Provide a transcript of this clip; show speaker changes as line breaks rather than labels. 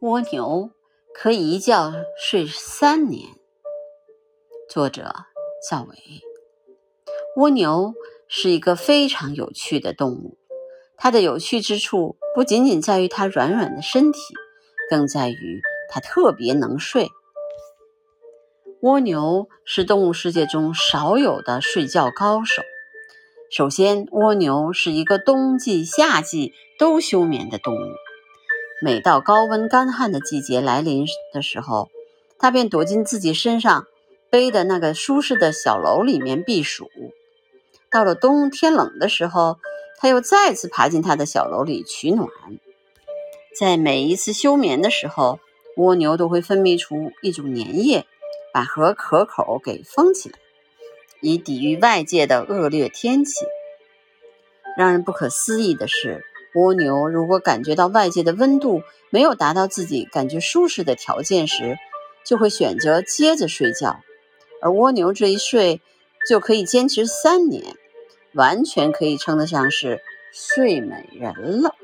蜗牛可以一觉睡三年。作者：赵伟。蜗牛是一个非常有趣的动物，它的有趣之处不仅仅在于它软软的身体，更在于它特别能睡。蜗牛是动物世界中少有的睡觉高手。首先，蜗牛是一个冬季、夏季都休眠的动物。每到高温干旱的季节来临的时候，它便躲进自己身上背的那个舒适的小楼里面避暑。到了冬天冷的时候，它又再次爬进它的小楼里取暖。在每一次休眠的时候，蜗牛都会分泌出一种粘液，把壳壳口给封起来，以抵御外界的恶劣天气。让人不可思议的是。蜗牛如果感觉到外界的温度没有达到自己感觉舒适的条件时，就会选择接着睡觉。而蜗牛这一睡就可以坚持三年，完全可以称得上是睡美人了。